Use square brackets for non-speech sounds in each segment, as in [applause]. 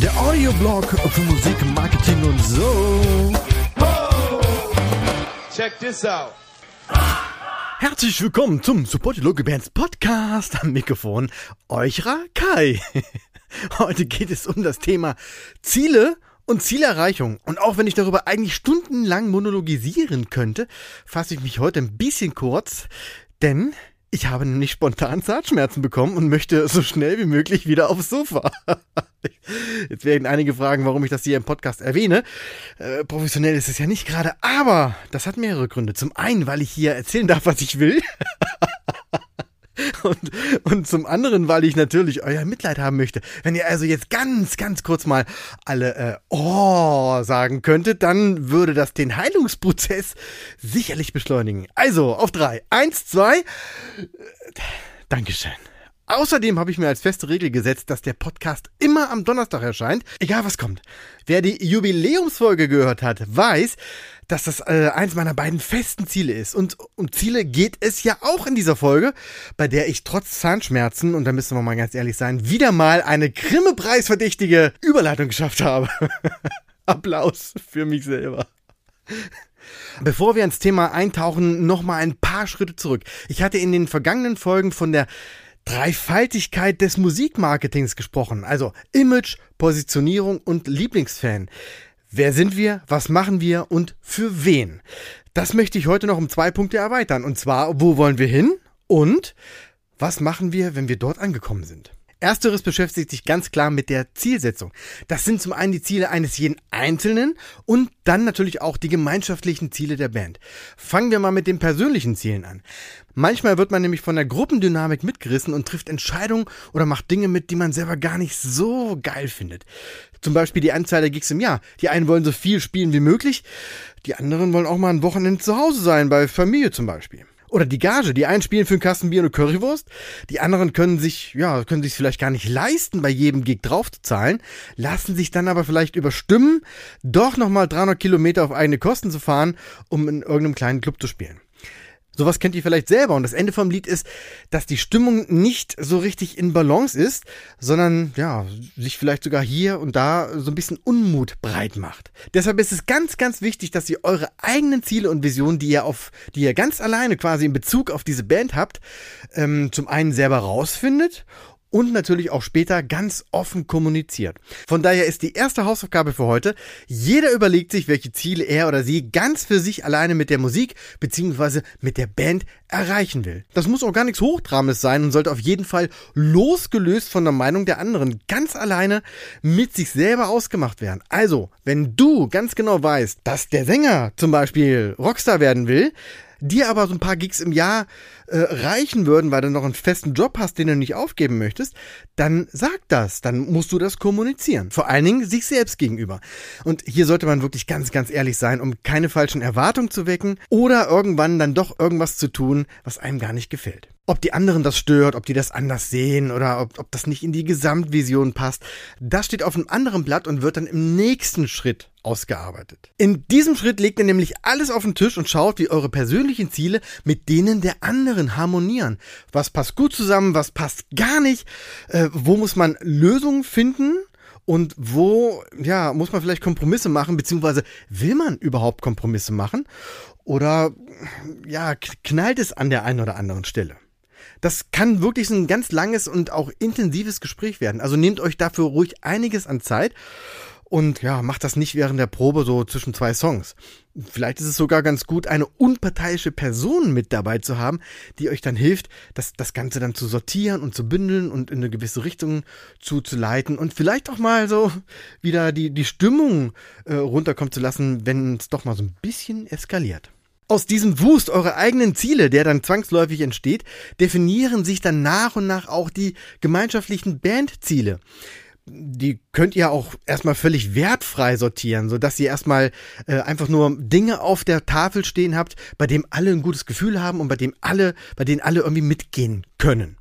Der Audioblog für Musik, Marketing und so. Check this out. Herzlich willkommen zum Support Local Bands Podcast am Mikrofon Euchra Kai. [laughs] Heute geht es um das Thema Ziele und Zielerreichung. Und auch wenn ich darüber eigentlich stundenlang monologisieren könnte, fasse ich mich heute ein bisschen kurz, denn ich habe nämlich spontan Zahnschmerzen bekommen und möchte so schnell wie möglich wieder aufs Sofa. [laughs] Jetzt werden einige fragen, warum ich das hier im Podcast erwähne. Äh, professionell ist es ja nicht gerade, aber das hat mehrere Gründe. Zum einen, weil ich hier erzählen darf, was ich will. [laughs] Und, und zum anderen, weil ich natürlich euer Mitleid haben möchte. Wenn ihr also jetzt ganz, ganz kurz mal alle äh, Oh sagen könntet, dann würde das den Heilungsprozess sicherlich beschleunigen. Also, auf drei. Eins, zwei. Dankeschön. Außerdem habe ich mir als feste Regel gesetzt, dass der Podcast immer am Donnerstag erscheint, egal was kommt. Wer die Jubiläumsfolge gehört hat, weiß, dass das äh, eins meiner beiden festen Ziele ist. Und um Ziele geht es ja auch in dieser Folge, bei der ich trotz Zahnschmerzen, und da müssen wir mal ganz ehrlich sein, wieder mal eine Grimme-Preisverdächtige Überleitung geschafft habe. [laughs] Applaus für mich selber. Bevor wir ins Thema eintauchen, noch mal ein paar Schritte zurück. Ich hatte in den vergangenen Folgen von der Dreifaltigkeit des Musikmarketings gesprochen. Also Image, Positionierung und Lieblingsfan. Wer sind wir? Was machen wir? Und für wen? Das möchte ich heute noch um zwei Punkte erweitern. Und zwar, wo wollen wir hin? Und was machen wir, wenn wir dort angekommen sind? Ersteres beschäftigt sich ganz klar mit der Zielsetzung. Das sind zum einen die Ziele eines jeden Einzelnen und dann natürlich auch die gemeinschaftlichen Ziele der Band. Fangen wir mal mit den persönlichen Zielen an. Manchmal wird man nämlich von der Gruppendynamik mitgerissen und trifft Entscheidungen oder macht Dinge mit, die man selber gar nicht so geil findet. Zum Beispiel die Anzahl der Gigs im Jahr. Die einen wollen so viel spielen wie möglich, die anderen wollen auch mal ein Wochenende zu Hause sein, bei Familie zum Beispiel. Oder die Gage. Die einen spielen für einen Kasten Bier und eine Currywurst. Die anderen können sich, ja, können sich vielleicht gar nicht leisten, bei jedem Gig drauf zu zahlen, lassen sich dann aber vielleicht überstimmen, doch nochmal 300 Kilometer auf eigene Kosten zu fahren, um in irgendeinem kleinen Club zu spielen. Sowas kennt ihr vielleicht selber. Und das Ende vom Lied ist, dass die Stimmung nicht so richtig in Balance ist, sondern ja, sich vielleicht sogar hier und da so ein bisschen Unmut breit macht. Deshalb ist es ganz, ganz wichtig, dass ihr eure eigenen Ziele und Visionen, die ihr auf, die ihr ganz alleine quasi in Bezug auf diese Band habt, ähm, zum einen selber rausfindet und natürlich auch später ganz offen kommuniziert. Von daher ist die erste Hausaufgabe für heute, jeder überlegt sich, welche Ziele er oder sie ganz für sich alleine mit der Musik bzw. mit der Band erreichen will. Das muss auch gar nichts Hochdrames sein und sollte auf jeden Fall losgelöst von der Meinung der anderen ganz alleine mit sich selber ausgemacht werden. Also, wenn du ganz genau weißt, dass der Sänger zum Beispiel Rockstar werden will, dir aber so ein paar Gigs im Jahr äh, reichen würden, weil du noch einen festen Job hast, den du nicht aufgeben möchtest, dann sag das, dann musst du das kommunizieren. Vor allen Dingen sich selbst gegenüber. Und hier sollte man wirklich ganz, ganz ehrlich sein, um keine falschen Erwartungen zu wecken oder irgendwann dann doch irgendwas zu tun, was einem gar nicht gefällt. Ob die anderen das stört, ob die das anders sehen oder ob, ob das nicht in die Gesamtvision passt, das steht auf einem anderen Blatt und wird dann im nächsten Schritt ausgearbeitet. In diesem Schritt legt ihr nämlich alles auf den Tisch und schaut, wie eure persönlichen Ziele mit denen der anderen harmonieren. Was passt gut zusammen, was passt gar nicht, äh, wo muss man Lösungen finden und wo, ja, muss man vielleicht Kompromisse machen, beziehungsweise will man überhaupt Kompromisse machen? Oder, ja, knallt es an der einen oder anderen Stelle? Das kann wirklich ein ganz langes und auch intensives Gespräch werden. Also nehmt euch dafür ruhig einiges an Zeit und ja, macht das nicht während der Probe so zwischen zwei Songs. Vielleicht ist es sogar ganz gut, eine unparteiische Person mit dabei zu haben, die euch dann hilft, das, das Ganze dann zu sortieren und zu bündeln und in eine gewisse Richtung zuzuleiten und vielleicht auch mal so wieder die, die Stimmung äh, runterkommen zu lassen, wenn es doch mal so ein bisschen eskaliert. Aus diesem Wust eurer eigenen Ziele, der dann zwangsläufig entsteht, definieren sich dann nach und nach auch die gemeinschaftlichen Bandziele. Die könnt ihr auch erstmal völlig wertfrei sortieren, so dass ihr erstmal äh, einfach nur Dinge auf der Tafel stehen habt, bei dem alle ein gutes Gefühl haben und bei dem alle, bei denen alle irgendwie mitgehen können.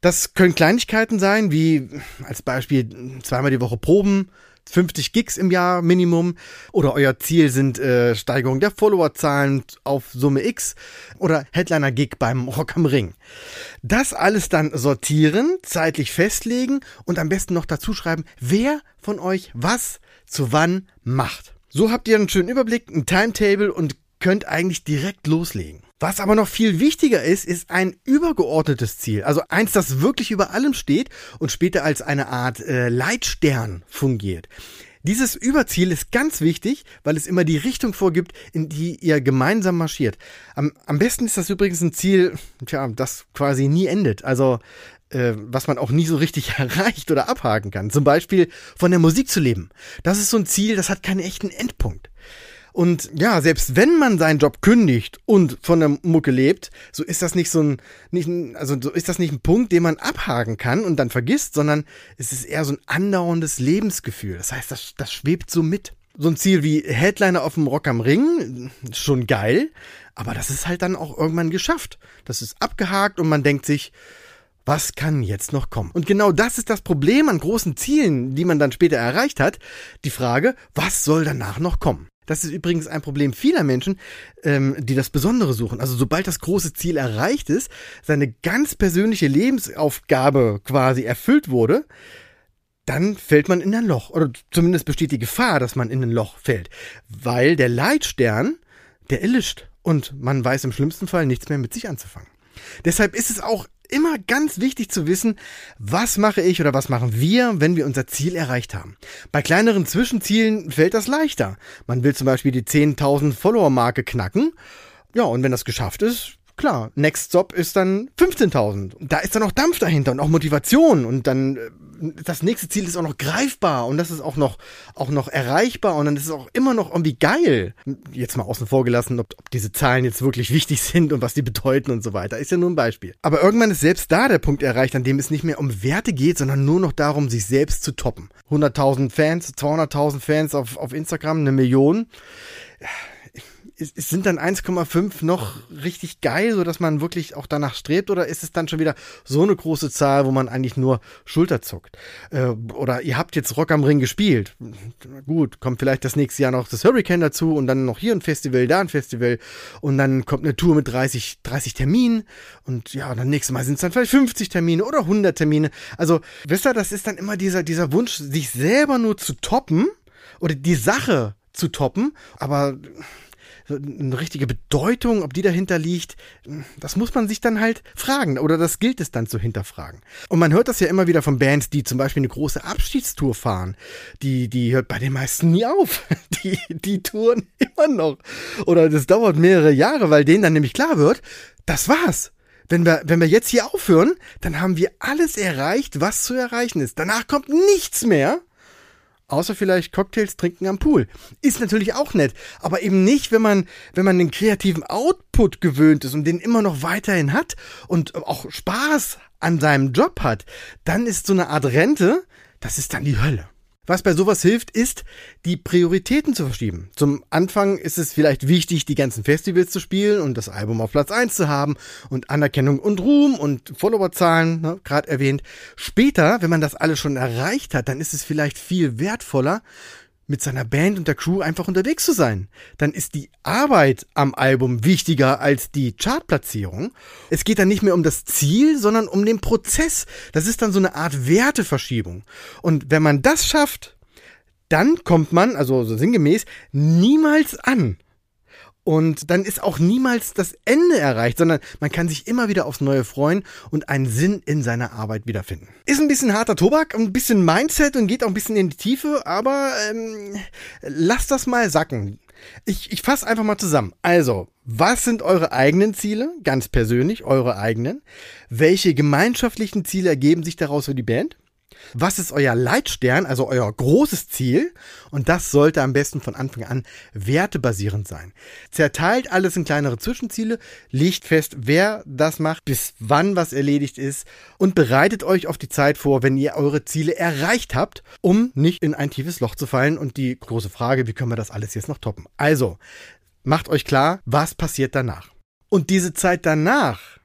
Das können Kleinigkeiten sein, wie als Beispiel zweimal die Woche proben, 50 Gigs im Jahr Minimum oder euer Ziel sind äh, Steigerung der Followerzahlen auf Summe X oder Headliner-Gig beim Rock am Ring. Das alles dann sortieren, zeitlich festlegen und am besten noch dazu schreiben, wer von euch was zu wann macht. So habt ihr einen schönen Überblick, ein Timetable und könnt eigentlich direkt loslegen. Was aber noch viel wichtiger ist, ist ein übergeordnetes Ziel. Also eins, das wirklich über allem steht und später als eine Art äh, Leitstern fungiert. Dieses Überziel ist ganz wichtig, weil es immer die Richtung vorgibt, in die ihr gemeinsam marschiert. Am, am besten ist das übrigens ein Ziel, tja, das quasi nie endet. Also äh, was man auch nie so richtig [laughs] erreicht oder abhaken kann. Zum Beispiel von der Musik zu leben. Das ist so ein Ziel, das hat keinen echten Endpunkt. Und ja, selbst wenn man seinen Job kündigt und von der Mucke lebt, so ist das nicht so ein, nicht ein, also so ist das nicht ein Punkt, den man abhaken kann und dann vergisst, sondern es ist eher so ein andauerndes Lebensgefühl. Das heißt, das, das schwebt so mit. So ein Ziel wie Headliner auf dem Rock am Ring, schon geil, aber das ist halt dann auch irgendwann geschafft. Das ist abgehakt und man denkt sich, was kann jetzt noch kommen? Und genau das ist das Problem an großen Zielen, die man dann später erreicht hat. Die Frage, was soll danach noch kommen? Das ist übrigens ein Problem vieler Menschen, ähm, die das Besondere suchen. Also sobald das große Ziel erreicht ist, seine ganz persönliche Lebensaufgabe quasi erfüllt wurde, dann fällt man in ein Loch. Oder zumindest besteht die Gefahr, dass man in ein Loch fällt. Weil der Leitstern, der erlischt. Und man weiß im schlimmsten Fall nichts mehr mit sich anzufangen. Deshalb ist es auch immer ganz wichtig zu wissen, was mache ich oder was machen wir, wenn wir unser Ziel erreicht haben. Bei kleineren Zwischenzielen fällt das leichter. Man will zum Beispiel die 10.000 Follower-Marke knacken. Ja, und wenn das geschafft ist, klar, Next Stop ist dann 15.000. Da ist dann auch Dampf dahinter und auch Motivation und dann äh, das nächste Ziel ist auch noch greifbar und das ist auch noch auch noch erreichbar und dann ist es auch immer noch irgendwie geil. Jetzt mal außen vor gelassen, ob, ob diese Zahlen jetzt wirklich wichtig sind und was die bedeuten und so weiter. Ist ja nur ein Beispiel. Aber irgendwann ist selbst da der Punkt erreicht, an dem es nicht mehr um Werte geht, sondern nur noch darum, sich selbst zu toppen. 100.000 Fans, 200.000 Fans auf, auf Instagram, eine Million ist, sind dann 1,5 noch richtig geil, so dass man wirklich auch danach strebt, oder ist es dann schon wieder so eine große Zahl, wo man eigentlich nur Schulter zuckt? Äh, oder ihr habt jetzt Rock am Ring gespielt. Gut, kommt vielleicht das nächste Jahr noch das Hurricane dazu und dann noch hier ein Festival, da ein Festival und dann kommt eine Tour mit 30, 30 Terminen und ja, dann nächstes Mal sind es dann vielleicht 50 Termine oder 100 Termine. Also, wisst ihr, das ist dann immer dieser, dieser Wunsch, sich selber nur zu toppen oder die Sache zu toppen, aber eine richtige Bedeutung, ob die dahinter liegt, das muss man sich dann halt fragen oder das gilt es dann zu hinterfragen. Und man hört das ja immer wieder von Bands, die zum Beispiel eine große Abschiedstour fahren. Die, die hört bei den meisten nie auf. [laughs] Die, die touren immer noch. Oder das dauert mehrere Jahre, weil denen dann nämlich klar wird, das war's. Wenn wir, wenn wir jetzt hier aufhören, dann haben wir alles erreicht, was zu erreichen ist. Danach kommt nichts mehr. Außer vielleicht Cocktails trinken am Pool. Ist natürlich auch nett, aber eben nicht, wenn man, wenn man den kreativen Output gewöhnt ist und den immer noch weiterhin hat und auch Spaß an seinem Job hat, dann ist so eine Art Rente, das ist dann die Hölle. Was bei sowas hilft, ist, die Prioritäten zu verschieben. Zum Anfang ist es vielleicht wichtig, die ganzen Festivals zu spielen und das Album auf Platz 1 zu haben und Anerkennung und Ruhm und Followerzahlen, ne, gerade erwähnt. Später, wenn man das alles schon erreicht hat, dann ist es vielleicht viel wertvoller, mit seiner Band und der Crew einfach unterwegs zu sein. Dann ist die Arbeit am Album wichtiger als die Chartplatzierung. Es geht dann nicht mehr um das Ziel, sondern um den Prozess. Das ist dann so eine Art Werteverschiebung. Und wenn man das schafft, dann kommt man, also so sinngemäß, niemals an. Und dann ist auch niemals das Ende erreicht, sondern man kann sich immer wieder aufs Neue freuen und einen Sinn in seiner Arbeit wiederfinden. Ist ein bisschen harter Tobak, ein bisschen Mindset und geht auch ein bisschen in die Tiefe, aber ähm, lass das mal sacken. Ich, ich fasse einfach mal zusammen. Also, was sind eure eigenen Ziele? Ganz persönlich, eure eigenen. Welche gemeinschaftlichen Ziele ergeben sich daraus für die Band? Was ist euer Leitstern, also euer großes Ziel? Und das sollte am besten von Anfang an wertebasierend sein. Zerteilt alles in kleinere Zwischenziele, legt fest, wer das macht, bis wann was erledigt ist und bereitet euch auf die Zeit vor, wenn ihr eure Ziele erreicht habt, um nicht in ein tiefes Loch zu fallen. Und die große Frage, wie können wir das alles jetzt noch toppen? Also, macht euch klar, was passiert danach. Und diese Zeit danach,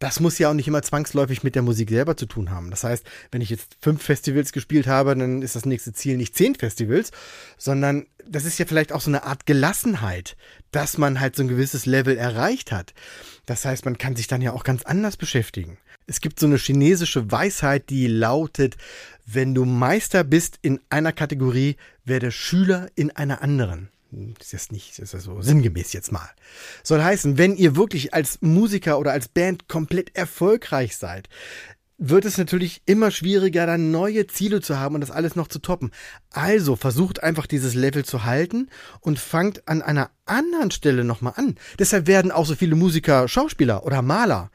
Das muss ja auch nicht immer zwangsläufig mit der Musik selber zu tun haben. Das heißt, wenn ich jetzt fünf Festivals gespielt habe, dann ist das nächste Ziel nicht zehn Festivals, sondern das ist ja vielleicht auch so eine Art Gelassenheit, dass man halt so ein gewisses Level erreicht hat. Das heißt, man kann sich dann ja auch ganz anders beschäftigen. Es gibt so eine chinesische Weisheit, die lautet, wenn du Meister bist in einer Kategorie, werde Schüler in einer anderen. Das ist nicht, das ist so sinngemäß jetzt mal. Soll heißen, wenn ihr wirklich als Musiker oder als Band komplett erfolgreich seid, wird es natürlich immer schwieriger, dann neue Ziele zu haben und das alles noch zu toppen. Also versucht einfach dieses Level zu halten und fangt an einer anderen Stelle nochmal an. Deshalb werden auch so viele Musiker Schauspieler oder Maler.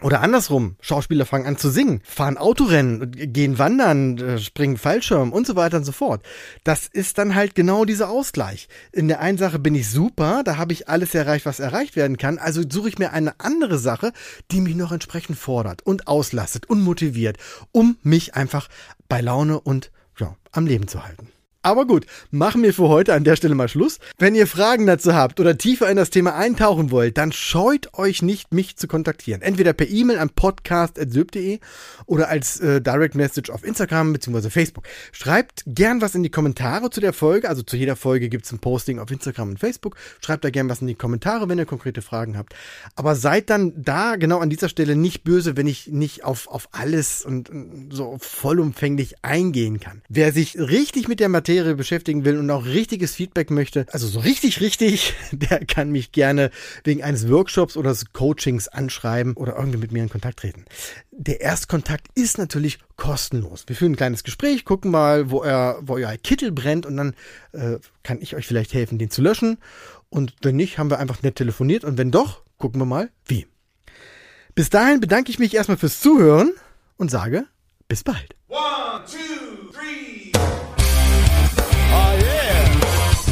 Oder andersrum, Schauspieler fangen an zu singen, fahren Autorennen, gehen wandern, äh, springen Fallschirm und so weiter und so fort. Das ist dann halt genau dieser Ausgleich. In der einen Sache bin ich super, da habe ich alles erreicht, was erreicht werden kann, also suche ich mir eine andere Sache, die mich noch entsprechend fordert und auslastet und motiviert, um mich einfach bei Laune und ja, am Leben zu halten. Aber gut, machen wir für heute an der Stelle mal Schluss. Wenn ihr Fragen dazu habt oder tiefer in das Thema eintauchen wollt, dann scheut euch nicht, mich zu kontaktieren. Entweder per E-Mail an podcast.syb.de oder als äh, Direct Message auf Instagram bzw. Facebook. Schreibt gern was in die Kommentare zu der Folge. Also zu jeder Folge gibt es ein Posting auf Instagram und Facebook. Schreibt da gern was in die Kommentare, wenn ihr konkrete Fragen habt. Aber seid dann da genau an dieser Stelle nicht böse, wenn ich nicht auf, auf alles und, und so vollumfänglich eingehen kann. Wer sich richtig mit der Materie Materie beschäftigen will und auch richtiges Feedback möchte, also so richtig, richtig, [laughs] der kann mich gerne wegen eines Workshops oder des Coachings anschreiben oder irgendwie mit mir in Kontakt treten. Der Erstkontakt ist natürlich kostenlos. Wir führen ein kleines Gespräch, gucken mal, wo, er, wo euer Kittel brennt und dann äh, kann ich euch vielleicht helfen, den zu löschen. Und wenn nicht, haben wir einfach nett telefoniert und wenn doch, gucken wir mal, wie. Bis dahin bedanke ich mich erstmal fürs Zuhören und sage bis bald. One, two,